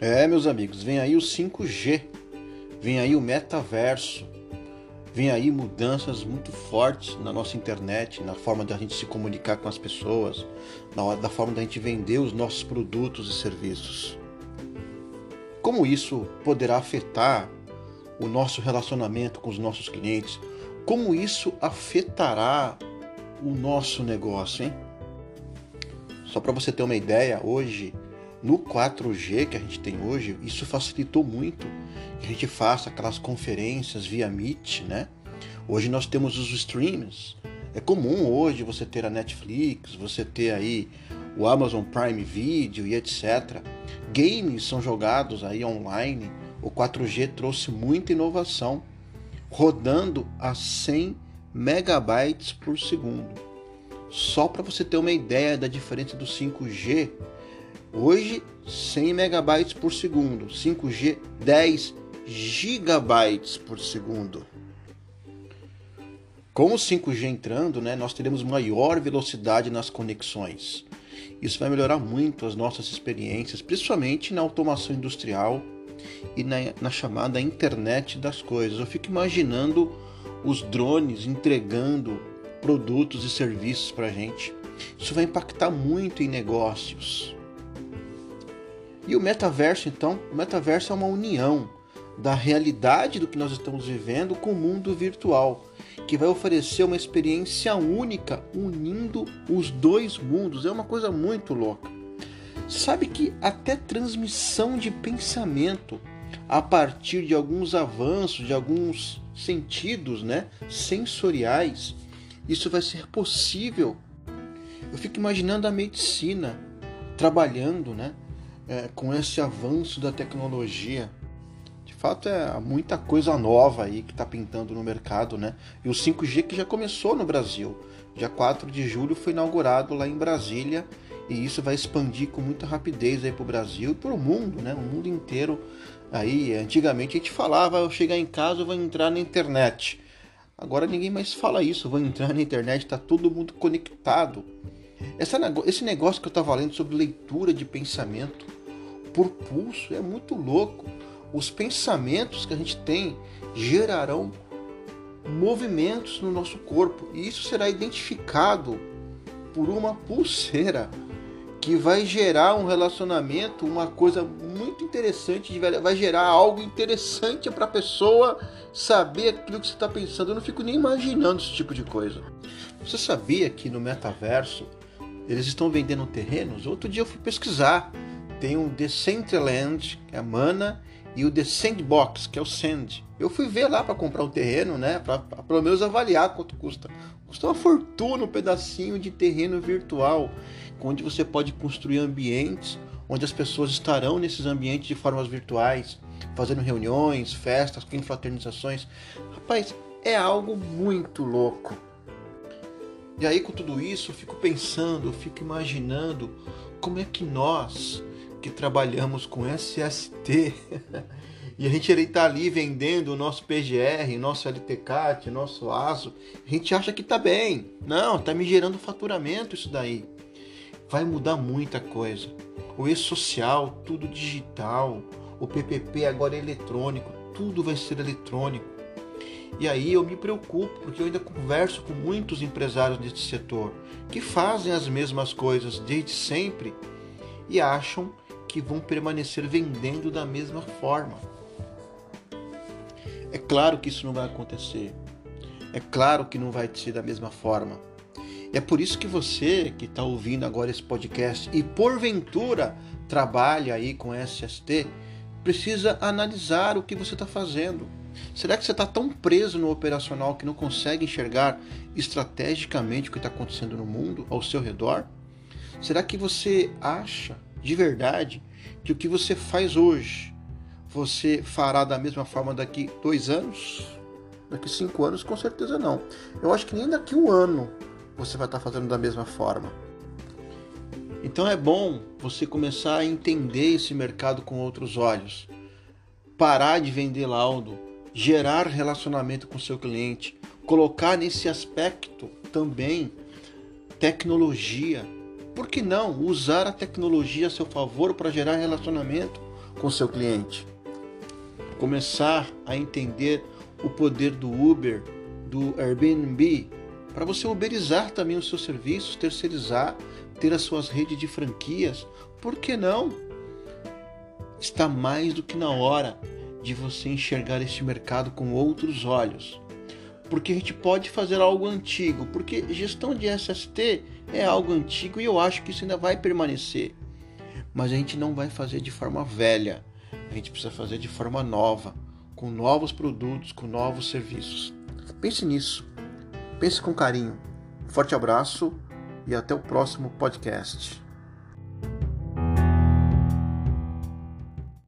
É, meus amigos, vem aí o 5G, vem aí o metaverso, vem aí mudanças muito fortes na nossa internet, na forma da gente se comunicar com as pessoas, na da forma da gente vender os nossos produtos e serviços. Como isso poderá afetar o nosso relacionamento com os nossos clientes? Como isso afetará o nosso negócio, hein? Só para você ter uma ideia, hoje no 4G que a gente tem hoje, isso facilitou muito que a gente faça aquelas conferências via Meet, né? Hoje nós temos os streams. É comum hoje você ter a Netflix, você ter aí o Amazon Prime Video e etc. Games são jogados aí online. O 4G trouxe muita inovação, rodando a 100 megabytes por segundo. Só para você ter uma ideia da diferença do 5G Hoje, 100 megabytes por segundo, 5G 10 gigabytes por segundo. Com o 5G entrando, né, nós teremos maior velocidade nas conexões. Isso vai melhorar muito as nossas experiências, principalmente na automação industrial e na, na chamada internet das coisas. Eu fico imaginando os drones entregando produtos e serviços para a gente. Isso vai impactar muito em negócios. E o metaverso, então, o metaverso é uma união da realidade do que nós estamos vivendo com o mundo virtual, que vai oferecer uma experiência única unindo os dois mundos. É uma coisa muito louca. Sabe que até transmissão de pensamento a partir de alguns avanços, de alguns sentidos, né, sensoriais, isso vai ser possível. Eu fico imaginando a medicina trabalhando, né, é, com esse avanço da tecnologia. De fato, é muita coisa nova aí que está pintando no mercado, né? E o 5G que já começou no Brasil. Dia 4 de julho foi inaugurado lá em Brasília e isso vai expandir com muita rapidez aí para o Brasil e para o mundo, né? O mundo inteiro. Aí, antigamente a gente falava, eu chegar em casa, eu vou entrar na internet. Agora ninguém mais fala isso, vou entrar na internet, está todo mundo conectado. Essa, esse negócio que eu estava lendo sobre leitura de pensamento, por pulso. É muito louco. Os pensamentos que a gente tem gerarão movimentos no nosso corpo e isso será identificado por uma pulseira que vai gerar um relacionamento, uma coisa muito interessante, vai gerar algo interessante para a pessoa saber aquilo que você está pensando. Eu não fico nem imaginando esse tipo de coisa. Você sabia que no metaverso eles estão vendendo terrenos? Outro dia eu fui pesquisar tem o Decentraland, que é a Mana, e o The Sandbox, que é o Sand. Eu fui ver lá para comprar um terreno, né? Para pelo menos avaliar quanto custa. Custa uma fortuna um pedacinho de terreno virtual, onde você pode construir ambientes, onde as pessoas estarão nesses ambientes de formas virtuais, fazendo reuniões, festas, confraternizações. Rapaz, é algo muito louco. E aí, com tudo isso, eu fico pensando, eu fico imaginando como é que nós que trabalhamos com SST e a gente está ali vendendo o nosso PGR, nosso LTCAT, nosso ASO, a gente acha que está bem. Não, está me gerando faturamento isso daí. Vai mudar muita coisa. O e-social, tudo digital. O PPP agora é eletrônico, tudo vai ser eletrônico. E aí eu me preocupo, porque eu ainda converso com muitos empresários desse setor que fazem as mesmas coisas desde sempre e acham que vão permanecer vendendo da mesma forma. É claro que isso não vai acontecer. É claro que não vai ser da mesma forma. E é por isso que você que está ouvindo agora esse podcast e porventura trabalha aí com SST, precisa analisar o que você está fazendo. Será que você está tão preso no operacional que não consegue enxergar estrategicamente o que está acontecendo no mundo ao seu redor? Será que você acha de verdade que o que você faz hoje você fará da mesma forma daqui dois anos? Daqui cinco anos, com certeza não. Eu acho que nem daqui um ano você vai estar fazendo da mesma forma. Então é bom você começar a entender esse mercado com outros olhos. Parar de vender laudo, gerar relacionamento com seu cliente, colocar nesse aspecto também tecnologia por que não usar a tecnologia a seu favor para gerar relacionamento com seu cliente. Começar a entender o poder do Uber, do Airbnb, para você uberizar também os seus serviços, terceirizar, ter as suas redes de franquias. Por que não? Está mais do que na hora de você enxergar este mercado com outros olhos. Porque a gente pode fazer algo antigo, porque gestão de SST é algo antigo e eu acho que isso ainda vai permanecer. Mas a gente não vai fazer de forma velha, a gente precisa fazer de forma nova, com novos produtos, com novos serviços. Pense nisso, pense com carinho. Forte abraço e até o próximo podcast.